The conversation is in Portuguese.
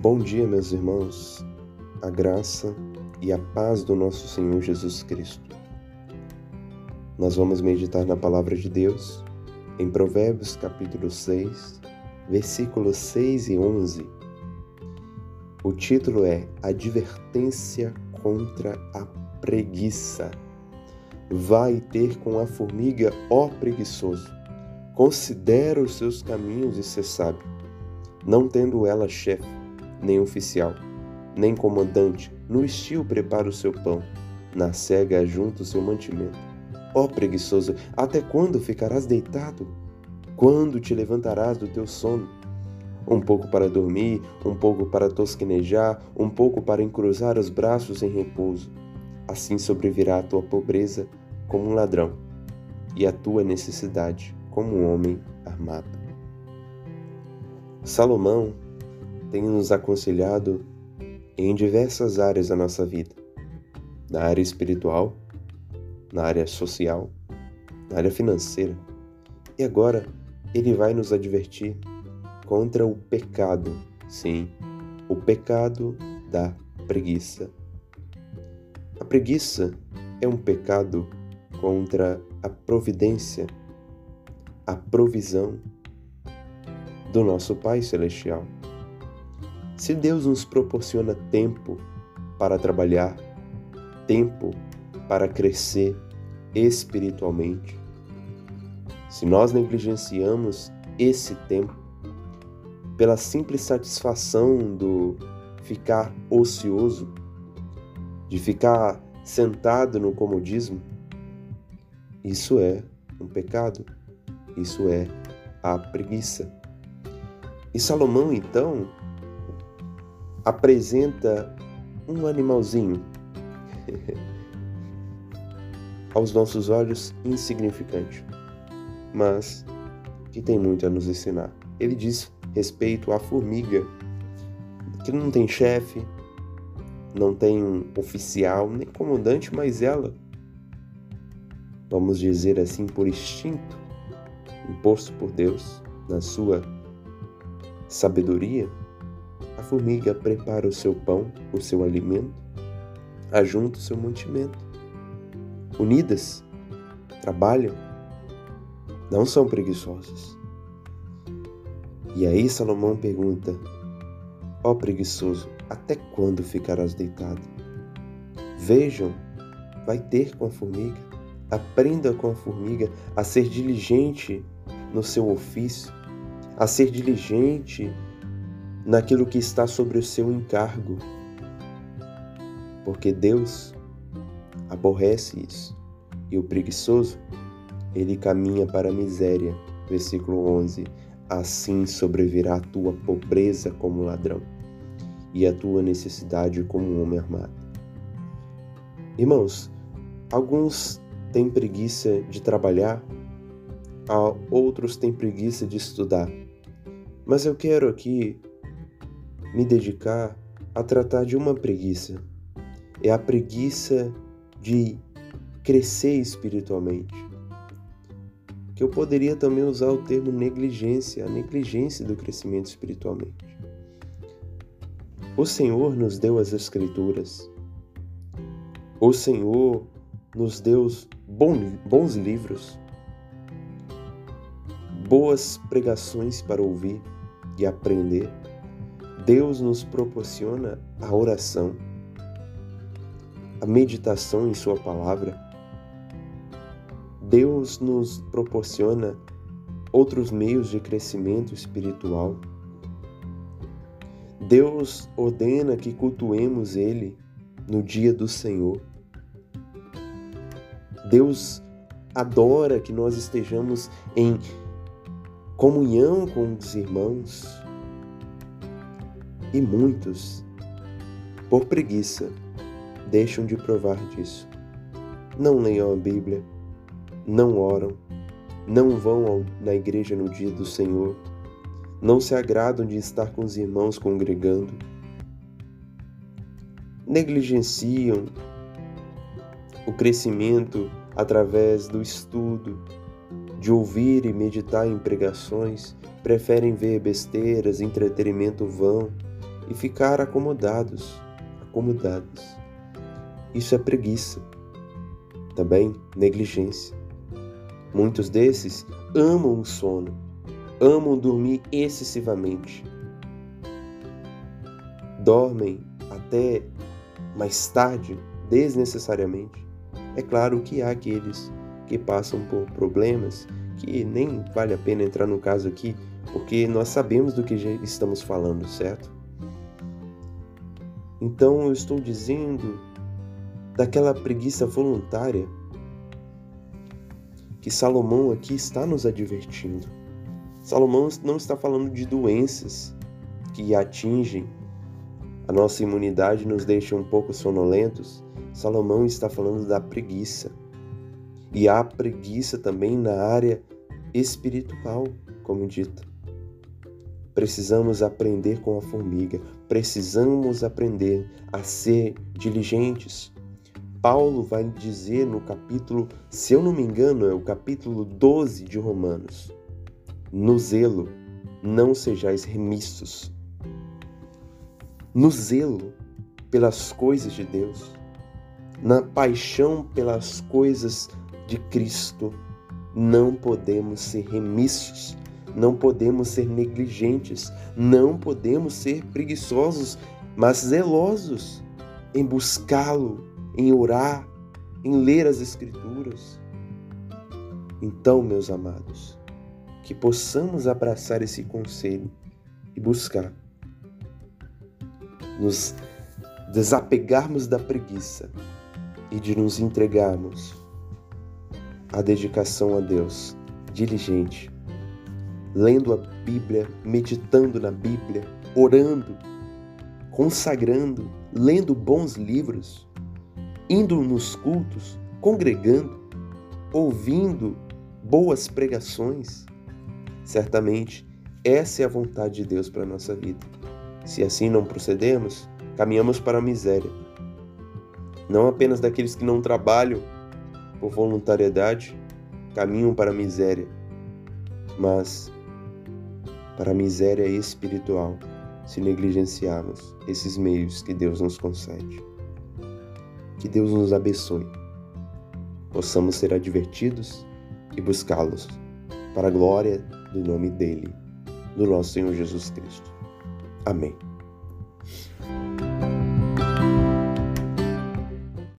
Bom dia, meus irmãos, a graça e a paz do nosso Senhor Jesus Cristo. Nós vamos meditar na palavra de Deus em Provérbios capítulo 6, versículos 6 e 11. O título é Advertência contra a preguiça. Vai ter com a formiga, ó preguiçoso. Considera os seus caminhos e se sabe, não tendo ela chefe nem oficial, nem comandante, no estio prepara o seu pão, na cega ajunta o seu mantimento. Ó preguiçoso, até quando ficarás deitado? Quando te levantarás do teu sono? Um pouco para dormir, um pouco para tosquenejar, um pouco para encruzar os braços em repouso. Assim sobrevirá a tua pobreza como um ladrão, e a tua necessidade como um homem armado. Salomão tem nos aconselhado em diversas áreas da nossa vida, na área espiritual, na área social, na área financeira. E agora ele vai nos advertir contra o pecado, sim, o pecado da preguiça. A preguiça é um pecado contra a providência, a provisão do nosso Pai Celestial. Se Deus nos proporciona tempo para trabalhar, tempo para crescer espiritualmente, se nós negligenciamos esse tempo pela simples satisfação do ficar ocioso, de ficar sentado no comodismo, isso é um pecado, isso é a preguiça. E Salomão, então, apresenta um animalzinho aos nossos olhos insignificante, mas que tem muito a nos ensinar. Ele diz respeito à formiga, que não tem chefe, não tem um oficial, nem comandante, mas ela, vamos dizer assim, por instinto, imposto por Deus na sua sabedoria, a formiga prepara o seu pão, o seu alimento, ajunta o seu mantimento. Unidas, trabalham, não são preguiçosas. E aí Salomão pergunta: Ó oh, preguiçoso, até quando ficarás deitado? Vejam, vai ter com a formiga, aprenda com a formiga a ser diligente no seu ofício, a ser diligente naquilo que está sobre o seu encargo. Porque Deus aborrece isso. E o preguiçoso, ele caminha para a miséria. Versículo 11. Assim sobrevirá a tua pobreza como ladrão, e a tua necessidade como um homem armado. Irmãos, alguns têm preguiça de trabalhar, outros têm preguiça de estudar. Mas eu quero aqui me dedicar a tratar de uma preguiça. É a preguiça de crescer espiritualmente. Que eu poderia também usar o termo negligência, a negligência do crescimento espiritualmente. O Senhor nos deu as Escrituras. O Senhor nos deu bons livros, boas pregações para ouvir e aprender. Deus nos proporciona a oração, a meditação em Sua palavra. Deus nos proporciona outros meios de crescimento espiritual. Deus ordena que cultuemos Ele no dia do Senhor. Deus adora que nós estejamos em comunhão com os irmãos, e muitos, por preguiça, deixam de provar disso. Não leiam a Bíblia, não oram, não vão ao, na igreja no dia do Senhor, não se agradam de estar com os irmãos congregando, negligenciam o crescimento através do estudo, de ouvir e meditar em pregações, preferem ver besteiras, entretenimento vão e ficar acomodados, acomodados. Isso é preguiça. Também negligência. Muitos desses amam o sono, amam dormir excessivamente. Dormem até mais tarde, desnecessariamente. É claro que há aqueles que passam por problemas que nem vale a pena entrar no caso aqui, porque nós sabemos do que estamos falando, certo? Então eu estou dizendo daquela preguiça voluntária que Salomão aqui está nos advertindo. Salomão não está falando de doenças que atingem a nossa imunidade nos deixam um pouco sonolentos. Salomão está falando da preguiça. E há preguiça também na área espiritual, como dito. Precisamos aprender com a formiga, precisamos aprender a ser diligentes. Paulo vai dizer no capítulo, se eu não me engano, é o capítulo 12 de Romanos: No zelo, não sejais remissos. No zelo pelas coisas de Deus, na paixão pelas coisas de Cristo, não podemos ser remissos não podemos ser negligentes, não podemos ser preguiçosos, mas zelosos em buscá-lo, em orar, em ler as Escrituras. Então, meus amados, que possamos abraçar esse conselho e buscar nos desapegarmos da preguiça e de nos entregarmos à dedicação a Deus diligente lendo a Bíblia, meditando na Bíblia, orando, consagrando, lendo bons livros, indo nos cultos, congregando, ouvindo boas pregações. Certamente, essa é a vontade de Deus para a nossa vida. Se assim não procedermos, caminhamos para a miséria. Não apenas daqueles que não trabalham por voluntariedade, caminham para a miséria, mas para a miséria espiritual se negligenciarmos esses meios que Deus nos concede. Que Deus nos abençoe, possamos ser advertidos e buscá-los para a glória do nome dele, do nosso Senhor Jesus Cristo. Amém.